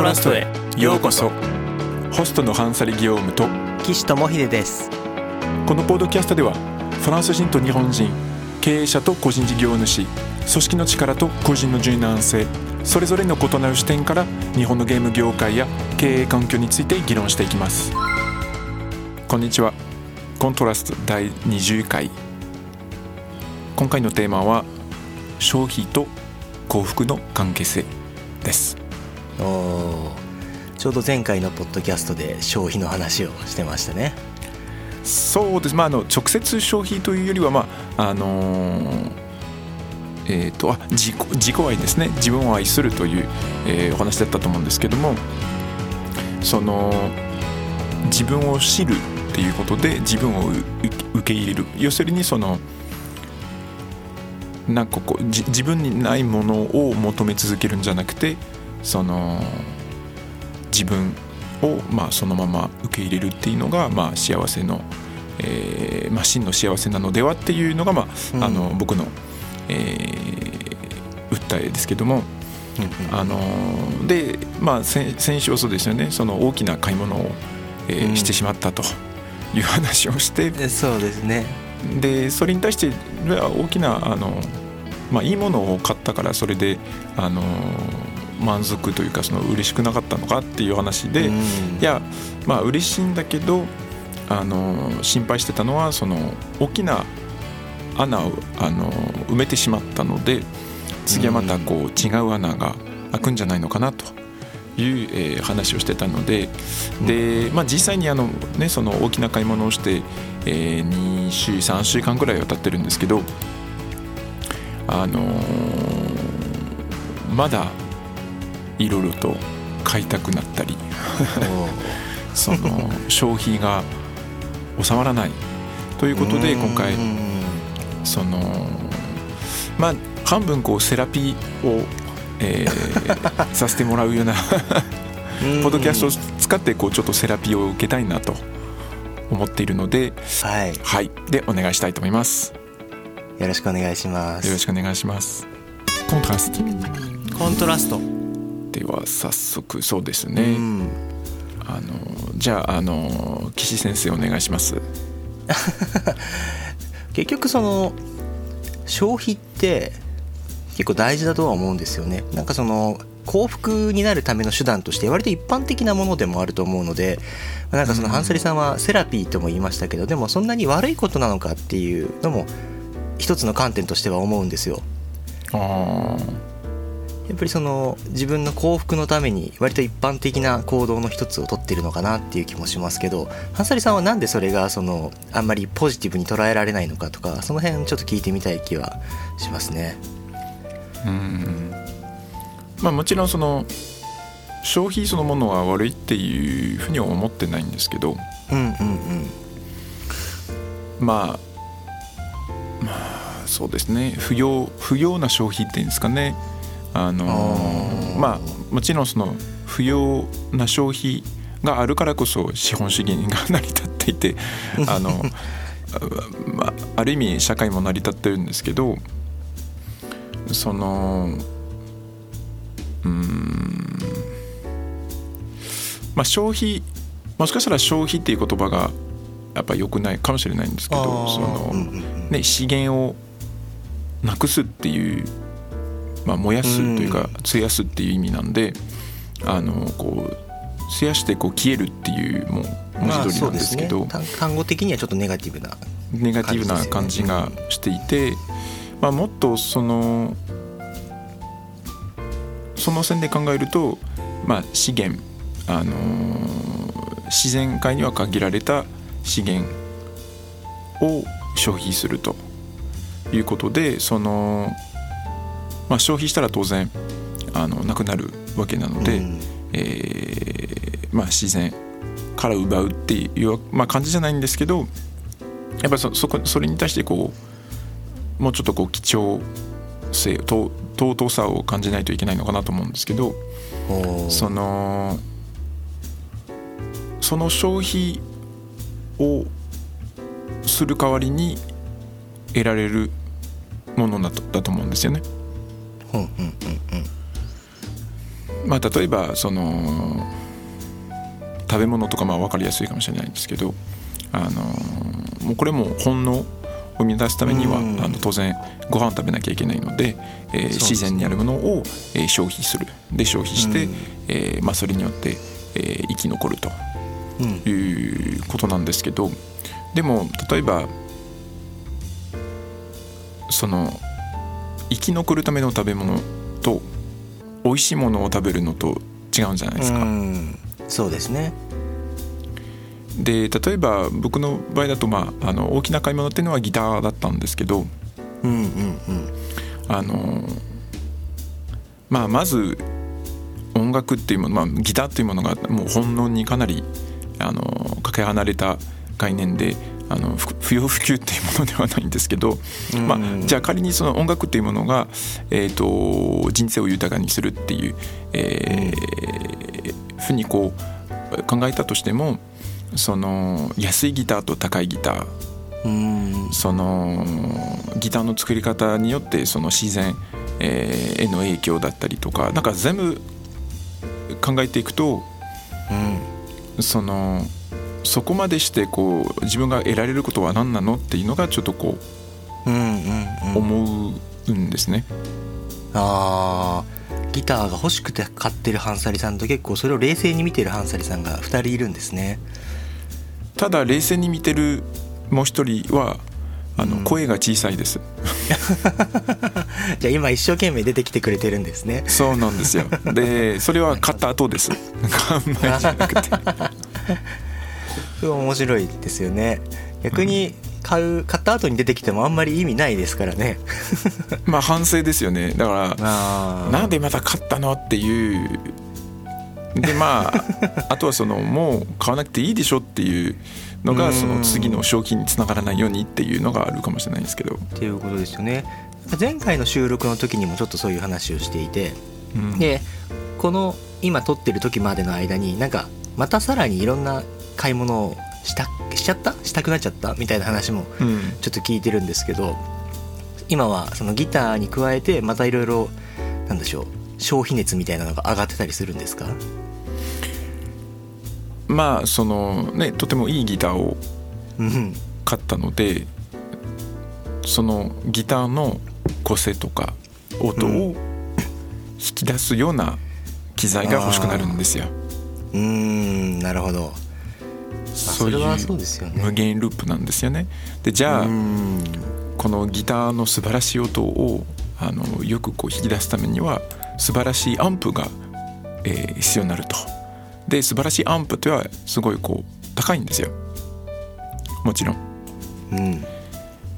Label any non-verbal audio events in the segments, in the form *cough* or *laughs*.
トラストへようこそ。ホストのハンサリ・ギオームと岸智秀です。このポッドキャストではフランス人と日本人経営者と個人事業主組織の力と個人の柔軟性それぞれの異なる視点から日本のゲーム業界や経営環境について議論していきます。こんにちは。コントラスト第20回。今回のテーマは消費と幸福の関係性です。おちょうど前回のポッドキャストで消費の話をしてましたね。そうです。まああの直接消費というよりはまああのーえーと、あ自己自己愛ですね。自分を愛するという、えー、お話だったと思うんですけどもその自分を知るっていうことで自分を受け入れる。要するにそのなんかこう自分にないものを求め続けるんじゃなくてその自分をまあそのまま受け入れるっていうのがまあ幸せの、えーまあ、真の幸せなのではっていうのがまあ、あの僕の、えー、訴えですけども。あのでまあ先週はそうですよね。その大きな買い物を、えー、してしまったと。いう話をして。そうですね。でそれに対して大きなあの、まあ、いいものを買ったからそれであの満足というかその嬉しくなかったのかっていう話で、うん、いやまあ嬉しいんだけどあの心配してたのはその大きな穴をあの埋めてしまったので次はまたこう違う穴が開くんじゃないのかなという、えー、話をしてたのでで、まあ、実際にあの、ね、その大きな買い物をして、えー、2週3週間ぐらいは経ってるんですけどあのー、まだいろいろと買いたくなったり *laughs* その消費が収まらないということで今回そのまあ半分こうセラピーを、えー、*laughs* させてもらうようなポッドキャストを使ってこうちょっとセラピーを受けたいなと思っているので、はい、はい、でお願いしたいと思います。よろしくお願いします。よろしくお願いします。コントラスト。コントラスト。では早速そうですね、うん、あのじゃああの岸先生お願いします。*laughs* 結局その消費って結構大事だとは思うんですよね。なんかその幸福になるための手段として割と一般的なものでもあると思うのでなんかそのハンサリさんはセラピーとも言いましたけどでもそんなに悪いことなのかっていうのも一つの観点としては思うんですよ。あやっぱりその自分の幸福のために割と一般的な行動の一つをとってるのかなっていう気もしますけどハンサリさんはなんでそれがそのあんまりポジティブに捉えられないのかとかその辺ちょっと聞いてみたい気はしますね。うん。まあもちろんその消費そのものは悪いっていうふうには思ってないんですけど、うんうんうん、まあまあそうですね。不要不要な消費っていうんですかねあのまあもちろんその不要な消費があるからこそ資本主義が成り立っていて *laughs* あの、まあ、ある意味社会も成り立ってるんですけどそのうんまあ消費もしかしたら消費っていう言葉がやっぱ良くないかもしれないんですけどその、ね、資源をなくすっていうまあ、燃やすというか費やすっていう意味なんであのこう費やしてこう消えるっていうもう文字通りなんですけど、まあね、単語的にはちょっとネガティブな、ネガティブな感じがしていて、まあ、もっとそのその線で考えると、まあ、資源、あのー、自然界には限られた資源を消費するということでそのまあ、消費したら当然あのなくなるわけなので、うん、えー、まあ、自然から奪うっていう、まあ、感じじゃないんですけどやっぱそそこそれに対してこうもうちょっとこう貴重性と尊さを感じないといけないのかなと思うんですけどそのその消費をする代わりに得られるものだとだと思うんですよね。まあ例えばその食べ物とかまあ分かりやすいかもしれないんですけどあのもうこれも本能を生み出すためには、あの当然ご飯食べなきゃいけないので、えー、自然にあるものを、えー、消費する。で消費して、えーまあ、それによって、えー、生き残ると。いうことなんですけどでも例えばその生き残るための食べ物と美味しいものを食べるのと違うんじゃないですか。そうですね。で例えば僕の場合だと、まあ、あの大きな買い物っていうのはギターだったんですけど、うんうんうん、あのまあまず音楽っていうもの、まあ、ギターっていうものがもう本能にかなりあのかけ離れた概念であの不要不急っていうものではないんですけど、まあ、じゃあ仮にその音楽っていうものが、えーと、人生を豊かにするっていう、えー、ふうにこう考えたとしてもその安いギターと高いギターそのギターの作り方によってその自然、えー、への影響だったりとかなんか全部考えていくと、うん、そのそこまでしてこう自分が得られることは何なのっていうのがちょっとこう,、思うんですね。あギターが欲しくて買ってるハンサリさんと結構それを冷静に見てるハンサリさんが2人いるんですね。ただ冷静に見てるもう一人はあの、声が小さいです。*laughs* じゃあ今一生懸命出てきてくれてるんですね。そうなんですよ。でそれは買った後です。買う前じゃなくて面白いですよね。逆に買う買った後に出てきてもあんまり意味ないですからね。*laughs* まあ反省ですよね。だからなんでまた買ったのっていう。でまあ *laughs* あとはそのもう買わなくていいでしょっていうのがその次の商品につながらないようにっていうのがあるかもしれないんですけど。っていうことですよね。前回の収録の時にもちょっとそういう話をしていて、うん、でこの今撮ってる時までの間になんかまたさらにいろんな買い物をしたしちゃった？したくなっちゃった？みたいな話もちょっと聞いてるんですけど、うん、今はそのギターに加えてまたいろいろなんでしょう消費熱みたいなのが上がってたりするんですか？まあそのねとてもいいギターを買ったので、そのギターの個性とか音を引き出すような機材が欲しくなるんですよ。うんなるほどそういう無限ループなんですよね。でじゃあこのギターの素晴らしい音をあのよくこう引き出すためには素晴らしいアンプが、えー、必要になると。で素晴らしいアンプってはすごいこう高いんですよもちろん。うん、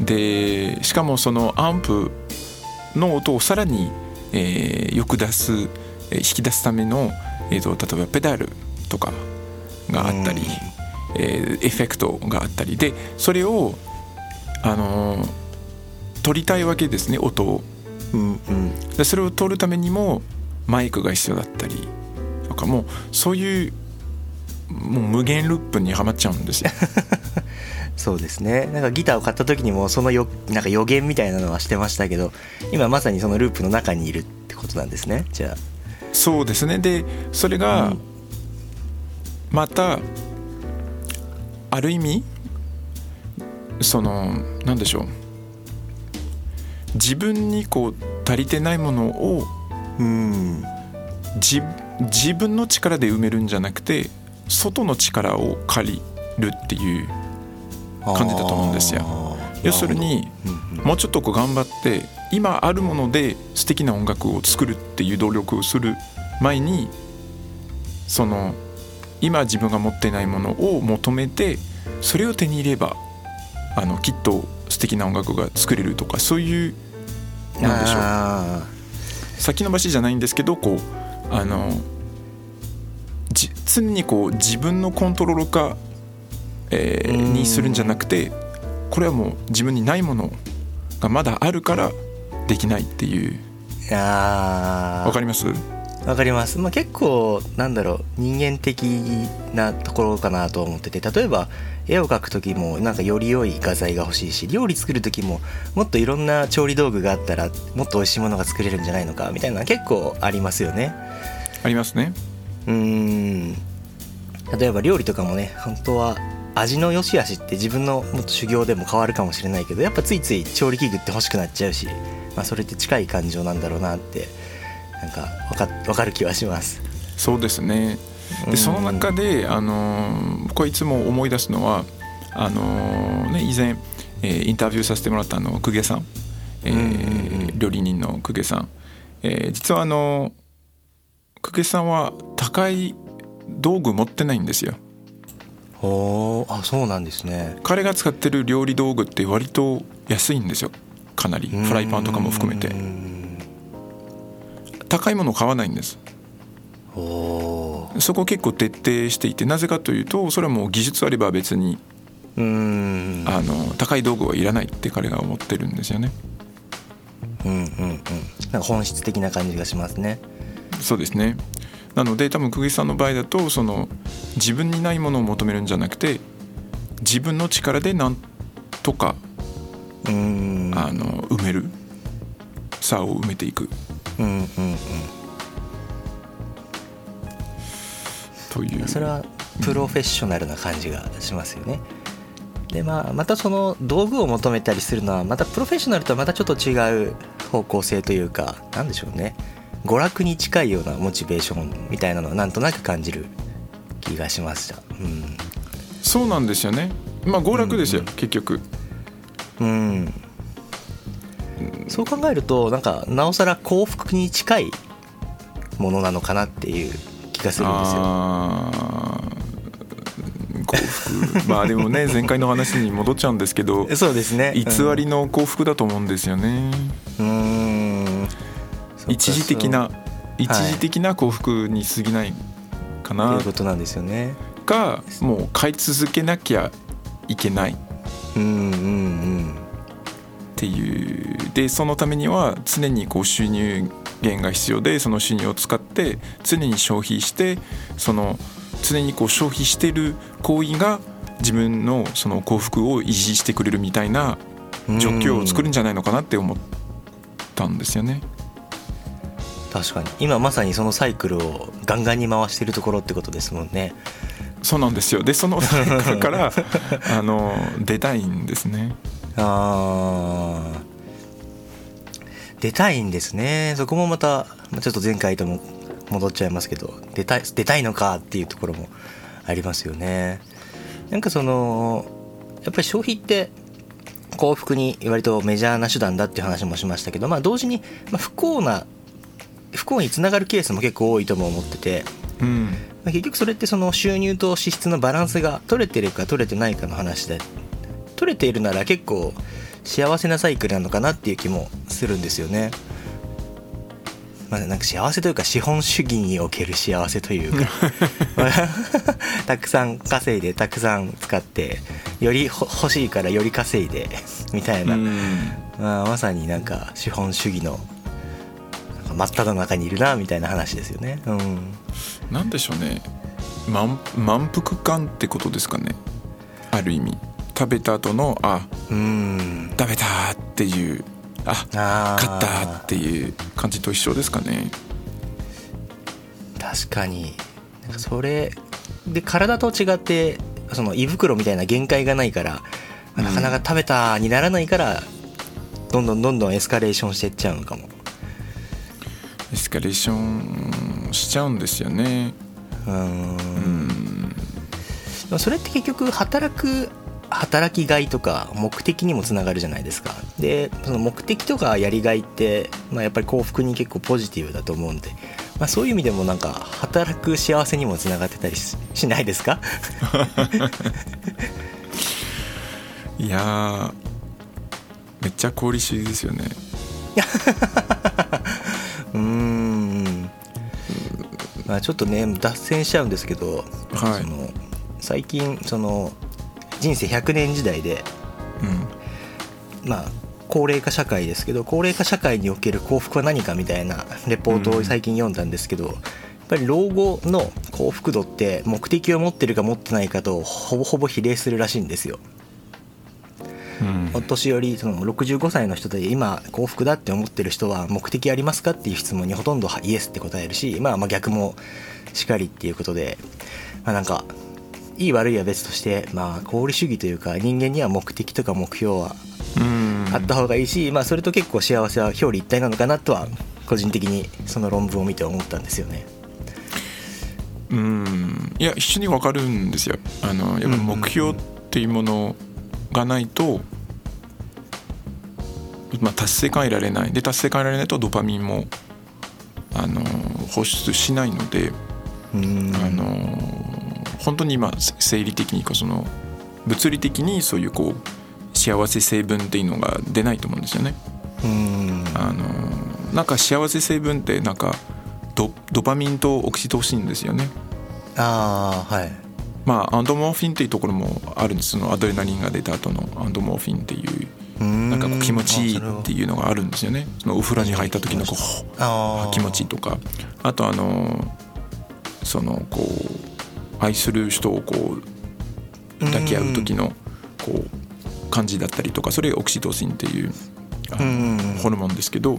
でしかもそのアンプの音をさらに、えー、よく出す引き出すための、えーと、例えばペダルとかがあったり、うん、えー、エフェクトがあったりでそれを、あのー、取りたいわけですね音を。うんうん、でそれを取るためにもマイクが必要だったりとかもうそういうもう無限ループにはまっちゃうんですよ。*laughs* そうですね。なんかギターを買った時にもそのよなんか予言みたいなのはしてましたけど今まさにそのループの中にいるってことなんですねじゃあ。そうですね。でそれがまた、ある意味その何でしょう。自分にこう足りてないものをうん自自分の力で埋めるんじゃなくて外の力を借りるっていう感じだと思うんですよ。要するにもうちょっとこう頑張って今あるもので素敵な音楽を作るっていう努力をする前にその今自分が持ってないものを求めてそれを手に入ればあのきっと素敵な音楽が作れるとかそういうなんでしょう。先延ばしじゃないんですけどこうあの常にこう自分のコントロール化、えー、にするんじゃなくてこれはもう自分にないものがまだあるからできないっていう。わかります？わかります、まあ、結構なんだろう人間的なところかなと思ってて例えば絵を描く時もなんかより良い画材が欲しいし料理作る時ももっといろんな調理道具があったらもっと美味しいものが作れるんじゃないのかみたいな結構ありますよね。ありますね。うん。例えば料理とかもね本当は味の良し悪しって自分のもっと修行でも変わるかもしれないけどやっぱついつい調理器具って欲しくなっちゃうし、まあ、それって近い感情なんだろうなってなんか分か分かる気はします。そうですね。でその中で、あの僕はいつも思い出すのはあのね、以前、えー、インタビューさせてもらったあの公家さん、えー、料理人の公家さん、えー、実はあの公家さんは高い道具持ってないんですよ。おあそうなんですね。彼が使ってる料理道具って割と安いんですよ。かなり。フライパンとかも含めて高いもの買わないんですそこ結構徹底していてなぜかというとそれはもう技術あれば別にうんあの高い道具はいらないって彼が思ってるんですよね。うんうんうん、なんか本質的な感じがしますね。そうですねなので多分久木さんの場合だとその自分にないものを求めるんじゃなくて自分の力でなんとかうんあの埋める差を埋めていく。うんうんうん。という。それはプロフェッショナルな感じがしますよね。でまあ、またその道具を求めたりするのはまたプロフェッショナルとはまたちょっと違う方向性というか何でしょうね。娯楽に近いようなモチベーションみたいなのはなんとなく感じる気がしました、うん、そうなんですよね。まあ娯楽ですよ、うんうん、結局。うん、そう考えるとなんかなおさら幸福に近いものなのかなっていう気がするんですよ。幸福。まあでもね前回の話に戻っちゃうんですけど *laughs* そうですね、偽りの幸福だと思うんですよね。うん。一時的な一時的な幸福に過ぎないかな、ということなんですよね。がもう買い続けなきゃいけない。うんうんうんっていうでそのためには常にこう収入源が必要でその収入を使って常に消費してその常にこう消費してる行為が自分のその幸福を維持してくれるみたいな状況を作るんじゃないのかなって思ったんですよね。確かに今まさにそのサイクルをガンガンに回してるところってことですもんね。そうなんですよでそのサイクルから *laughs* あの出たいんですね。あ出たいんですね。そこもまたちょっと前回とも戻っちゃいますけど出たい出たいのかっていうところもありますよね。なんかそのやっぱり消費って幸福に割とメジャーな手段だっていう話もしましたけど、まあ、同時に不幸な不幸につながるケースも結構多いとも思ってて、うん、結局それってその収入と支出のバランスが取れてるか取れてないかの話で取れているなら結構幸せなサイクルなのかなっていう気もするんですよね。まあ、なんか幸せというか資本主義における幸せというか。*laughs* たくさん稼いでたくさん使ってより欲しいからより稼いでみたいな、まあ、まさになんか資本主義の真っ只中にいるなみたいな話ですよね。うん、なんでしょうね。満満腹感ってことですかね。ある意味食べた後のあうん食べたっていうあ勝ったっていう感じと一緒ですかね。確かに。それで体と違ってその胃袋みたいな限界がないから、なかなか食べたにならないからどんどんどんどんエスカレーションしていっちゃうのかも。エスカレーションしちゃうんですよね。うん。それって結局働く働きがいとか目的にもつながるじゃないですか。でその目的とかやりがいって、まあ、やっぱり幸福に結構ポジティブだと思うんで、まあ、そういう意味でもなんか働く幸せにもつながってたりしないですか？*laughs* いやめっちゃ効率主義ですよね。*laughs* うん。まあちょっとね脱線しちゃうんですけど、はい、その最近その人生100年時代で、うん、まあ高齢化社会ですけど高齢化社会における幸福は何かみたいなレポートを最近読んだんですけど、うん、やっぱり老後の幸福度って目的を持ってるか持ってないかとほぼほぼ比例するらしいんですよ。うん、お年寄りその65歳の人で今幸福だって思ってる人は目的ありますかっていう質問にほとんどイエスって答えるし、まあ、まあ逆もしかりっていうことで、まあ、なんかいい悪いは別としてまあ功利主義というか人間には目的とか目標はあった方がいいし、まあ、それと結構幸せは表裏一体なのかなとは個人的にその論文を見て思ったんですよね。うんいや一緒に分かるんですよ。あのやっぱ目標っていうものがないと、まあ、達成感得られないで達成感得られないとドパミンもあの放出しないので、あの本当に今生理的にその物理的にそういうこう幸せ成分っていうのが出ないと思うんですよね。あのなんか幸せ成分ってなんかドドパミンとオキシトシンですよね。ああはい。まあアンドモーフィンっていうところもあるんです。そのアドレナリンが出た後のアンドモーフィンっていうなんかこう気持ちいいっていうのがあるんですよね。そのお風呂に入った時のこう気持ちいいとか。あとあのそのこう愛する人をこう抱き合う時のこう感じだったりとかそれがオキシトシンっていうホルモンですけど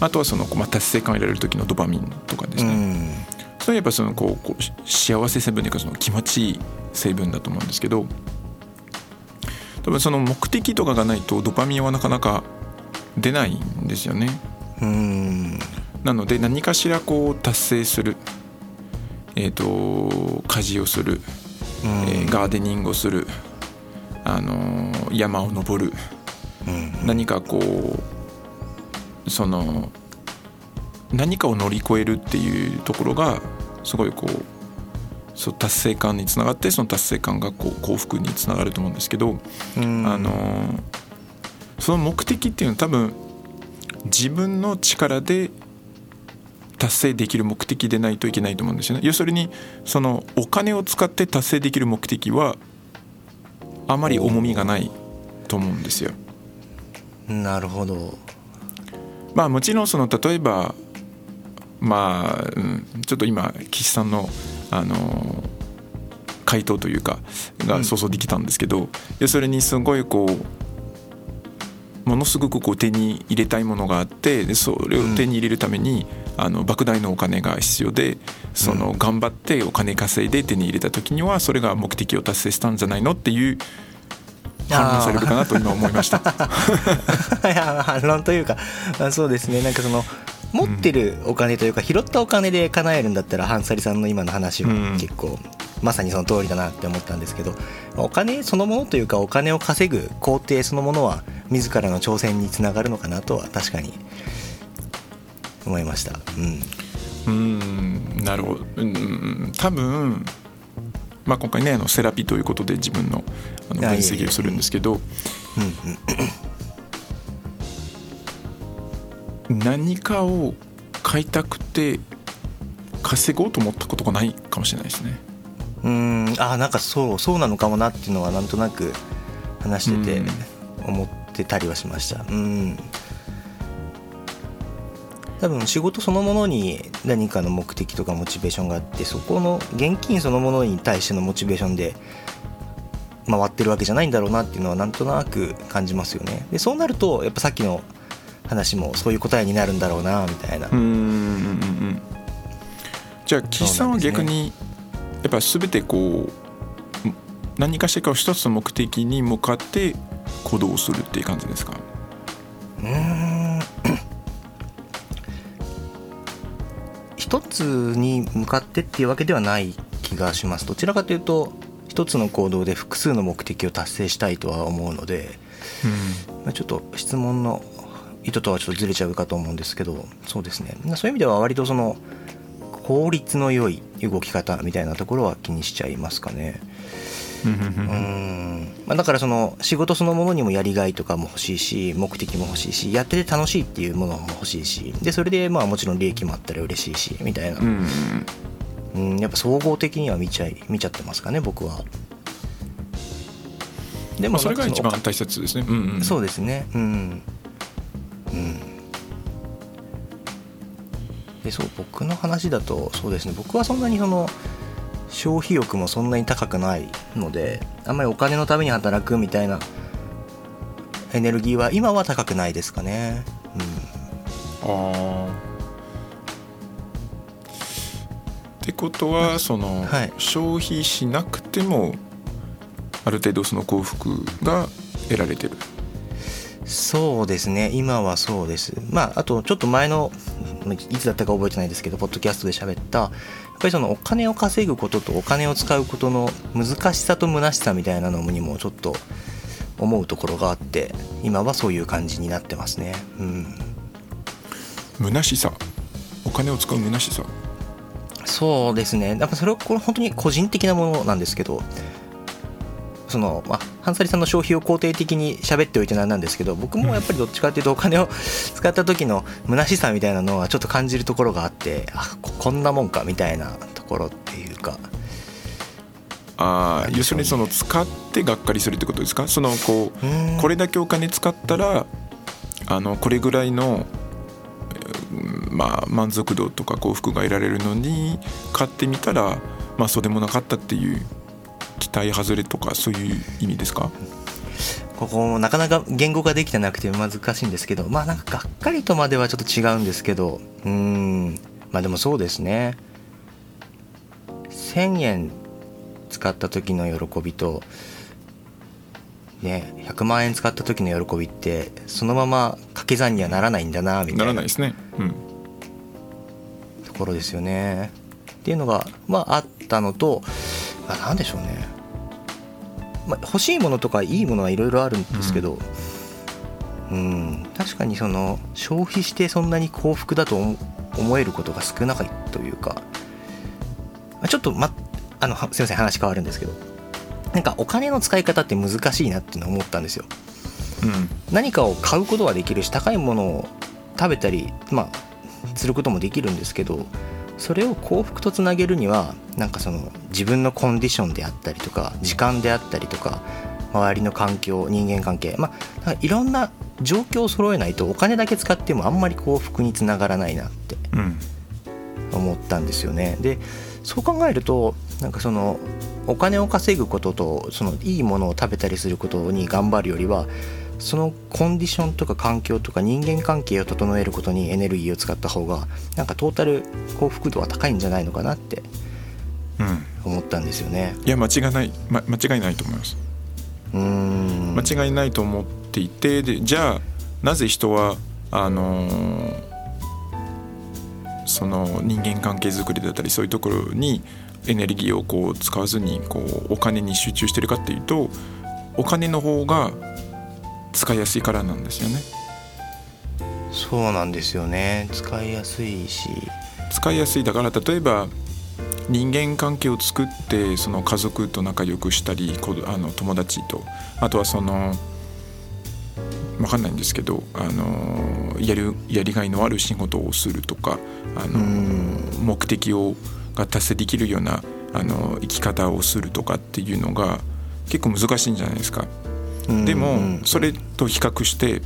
あとはその、まあ、達成感を得られる時のドパミンとかですね。それやっぱそのこうこう幸せ成分というかその気持ちいい成分だと思うんですけど多分その目的とかがないとドパミンはなかなか出ないんですよね。なので何かしらこう達成する、えーと、家事をする、えー、ガーデニングをする、あのー、山を登る、何かこうその何かを乗り越えるっていうところがすごいこうそう達成感につながってその達成感がこう幸福につながると思うんですけど、あのその目的っていうのは多分自分の力で達成できる目的でないといけないと思うんですよね。要するにそのお金を使って達成できる目的はあまり重みがないと思うんですよ。なるほど。まあもちろんその例えばまあ、うん、ちょっと今岸さんのあの回答というかが想像できたんですけど、うん、要するにすごいこうものすごくこう手に入れたいものがあってでそれを手に入れるために、うん、あの莫大なお金が必要でその頑張ってお金稼いで手に入れた時にはそれが目的を達成したんじゃないのっていう反論されるかなと今思いました。*laughs* いや反論というかそうですね。なんかその持ってるお金というか拾ったお金で叶えるんだったらハンサリさんの今の話は結構まさにその通りだなって思ったんですけどお金そのものというかお金を稼ぐ工程そのものは自らの挑戦につながるのかなとは確かに思いました。うん。うんなるほど。うん多分まあ今回ねあのセラピーということで自分のあの分析をするんですけど何かを買いたくて稼ごうと思ったことがないかもしれないですね。うん。あなんかそうそうなのかもなっていうのはなんとなく話してて思ってたりはしました。うん多分仕事そのものに何かの目的とかモチベーションがあってそこの現金そのものに対してのモチベーションで回ってるわけじゃないんだろうなっていうのはなんとなく感じますよねでそうなるとやっぱさっきの話もそういう答えになるんだろうなみたいな。うんじゃあ岸さんは逆にやっぱ全てこう何かしらかを一つの目的に向かって行動するっていう感じですか？うん一つに向かってっていうわけではない気がします。どちらかというと一つの行動で複数の目的を達成したいとは思うので、うん。まあ、ちょっと質問の意図とはちょっとずれちゃうかと思うんですけどそうですね。そういう意味では割とその効率の良い動き方みたいなところは気にしちゃいますかね。うん。まあ、だからその仕事そのものにもやりがいとかも欲しいし目的も欲しいしやってて楽しいっていうものも欲しいしでそれでまあもちろん利益もあったら嬉しいしみたいな。うんやっぱ総合的には見ちゃい見ちゃってますかね僕は。でもそれが一番大切ですね。うんうん、そうですね。うん。でそう僕の話だとそうですね。僕はそんなにその消費欲もそんなに高くないのであんまりお金のために働くみたいなエネルギーは今は高くないですかね。ああってことはその、はい。消費しなくてもある程度その幸福が得られてる。そうですね。今はそうです。まああとちょっと前のいつだったか覚えてないですけどポッドキャストで喋ったやっぱりそのお金を稼ぐこととお金を使うことの難しさと虚しさみたいなのにもちょっと思うところがあって今はそういう感じになってますね。うん。虚しさ？お金を使う虚しさ？そうですね。やっぱそれはこれ本当に個人的なものなんですけどそのまあハンサリさんの消費を肯定的に喋っておいてなんなんですけど僕もやっぱりどっちかっていうとお金を使った時の虚しさみたいなのはちょっと感じるところがあってあここんなもんかみたいなところっていうか。ああ要するにその使ってがっかりするってことですか？そのこううん。これだけお金使ったらあのこれぐらいのうんまあ満足度とか幸福が得られるのに買ってみたらまあそうでもなかったっていう期待外れとかそういう意味ですか？ここもなかなか言語化できてなくて難しいんですけどまあなんかがっかりとまではちょっと違うんですけどうーんまあでもそうですね。1000円使った時の喜びとね100万円使った時の喜びってそのまま掛け算にはならないんだなみたな。ないらないですね。うん。ところですよね。っていうのがまああったのと、まあ、なんでしょうね、まあ、欲しいものとかいいものはいろいろあるんですけどうん。確かにその消費してそんなに幸福だと思思えることが少ないというか、まあちょっと、ま、あのはすいません話変わるんですけどなんかお金の使い方って難しいなっていうのを思ったんですよ。うん。何かを買うことはできるし高いものを食べたりまあすることもできるんですけどそれを幸福とつなげるにはなんかその自分のコンディションであったりとか時間であったりとか周りの環境人間関係。まあいろんな状況を揃えないとお金だけ使ってもあんまり幸福につながらないなってうん。思ったんですよね。でそう考えるとなんかそのお金を稼ぐこととそのいいものを食べたりすることに頑張るよりはそのコンディションとか環境とか人間関係を整えることにエネルギーを使った方がなんかトータル幸福度は高いんじゃないのかなってうん。思ったんですよね。いや間違いない、ま、間違いないと思います。うーん。間違いないと思っていてでじゃあなぜ人はあのーその人間関係づくりだったりそういうところにエネルギーをこう使わずにこうお金に集中してるかっていうとお金の方が使いやすいからなんですよね。そうなんですよね。使いやすいし。使いやすいだから例えば人間関係を作ってその家族と仲良くしたりこあの友達とあとはその分かんないんですけどあのやるやりがいのある仕事をするとかあのうん。目的をが達成できるようなあの生き方をするとかっていうのが結構難しいんじゃないですか。でもうんそれと比較して、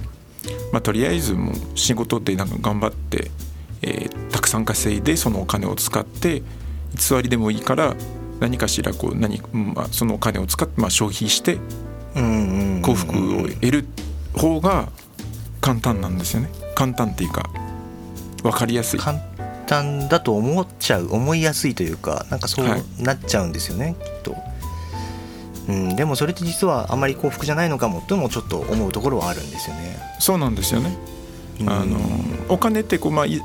まあ、とりあえずもう仕事でなんか頑張って、えーたくさん稼いでそのお金を使って偽りでもいいから何かしらこう何、まあ、そのお金を使って、まあ、消費して幸福を得る方が簡単なんですよね。簡単っていうか分かりやすい。簡単だと思っちゃう思いやすいというかなんかそうはい。なっちゃうんですよね、きっと、うん、でもそれって実はあまり幸福じゃないのかもともちょっと思うところはあるんですよね。そうなんですよね。うん。あのお金ってこう、まあい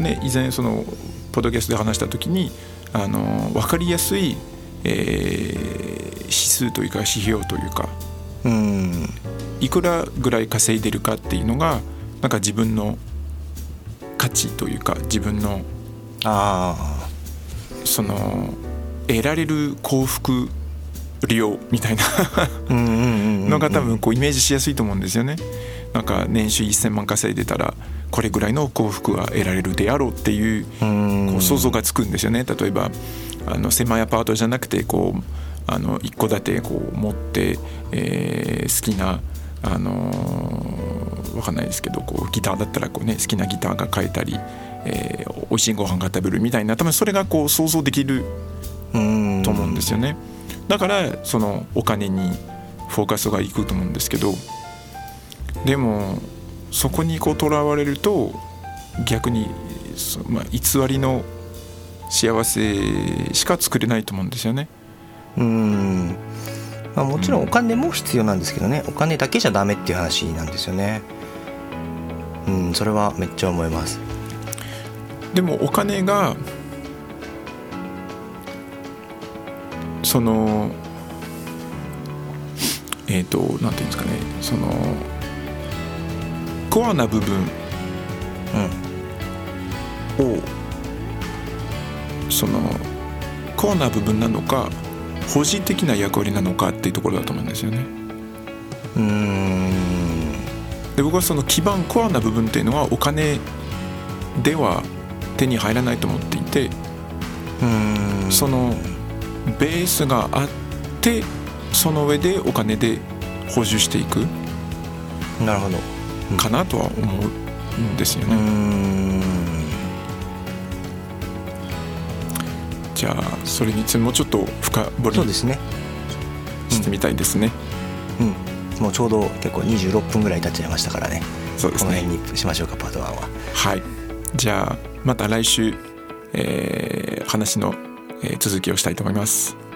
ね、以前そのポッドキャストで話した時にあの分かりやすい、えー指数というか指標というかうん。いくらぐらい稼いでるかっていうのがなんか自分の価値というか自分のあその得られる幸福量みたいなのが多分こうイメージしやすいと思うんですよね。なんか年収1,000万稼いでたらこれぐらいの幸福が得られるであろうっていううんこう想像がつくんですよね。例えばあの狭いアパートじゃなくてこうあの一戸建てこう持って、えー好きなあのーわかんないですけどこうギターだったらこう、ね、好きなギターが買えたり、えー、美味しいご飯が食べるみたいな多分それがこう想像できるうんと思うんですよね。だからそのお金にフォーカスがいくと思うんですけどでもそこにこうとらわれると逆に、まあ、偽りの幸せしか作れないと思うんですよね。うん。まあ、もちろん。お金も必要なんですけどね、お金だけじゃダメっていう話なんですよね。うんそれはめっちゃ思います。でもお金がそのえっ、ー、となんていうんですかねそのコアな部分を、そのコアな部分なのか保持的な役割なのかっていうところだと思うんですよね。うん。で僕はその基盤コアな部分っていうのはお金では手に入らないと思っていてそのベースがあってその上でお金で補充していくなるほどかなとは思うんですよね。じゃあそれについてもうちょっと深掘りそうですねしてみたいですね。うん、うん、もうちょうど結構26分ぐらい経っちゃいましたからね。そうですね。この辺にしましょうかパート1は。はい。じゃあまた来週、えー、話の、え、続きをしたいと思います。